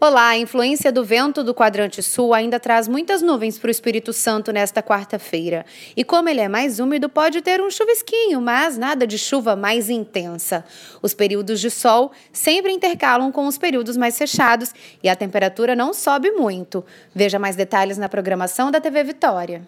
Olá, a influência do vento do quadrante sul ainda traz muitas nuvens para o Espírito Santo nesta quarta-feira. E como ele é mais úmido, pode ter um chuvisquinho, mas nada de chuva mais intensa. Os períodos de sol sempre intercalam com os períodos mais fechados e a temperatura não sobe muito. Veja mais detalhes na programação da TV Vitória.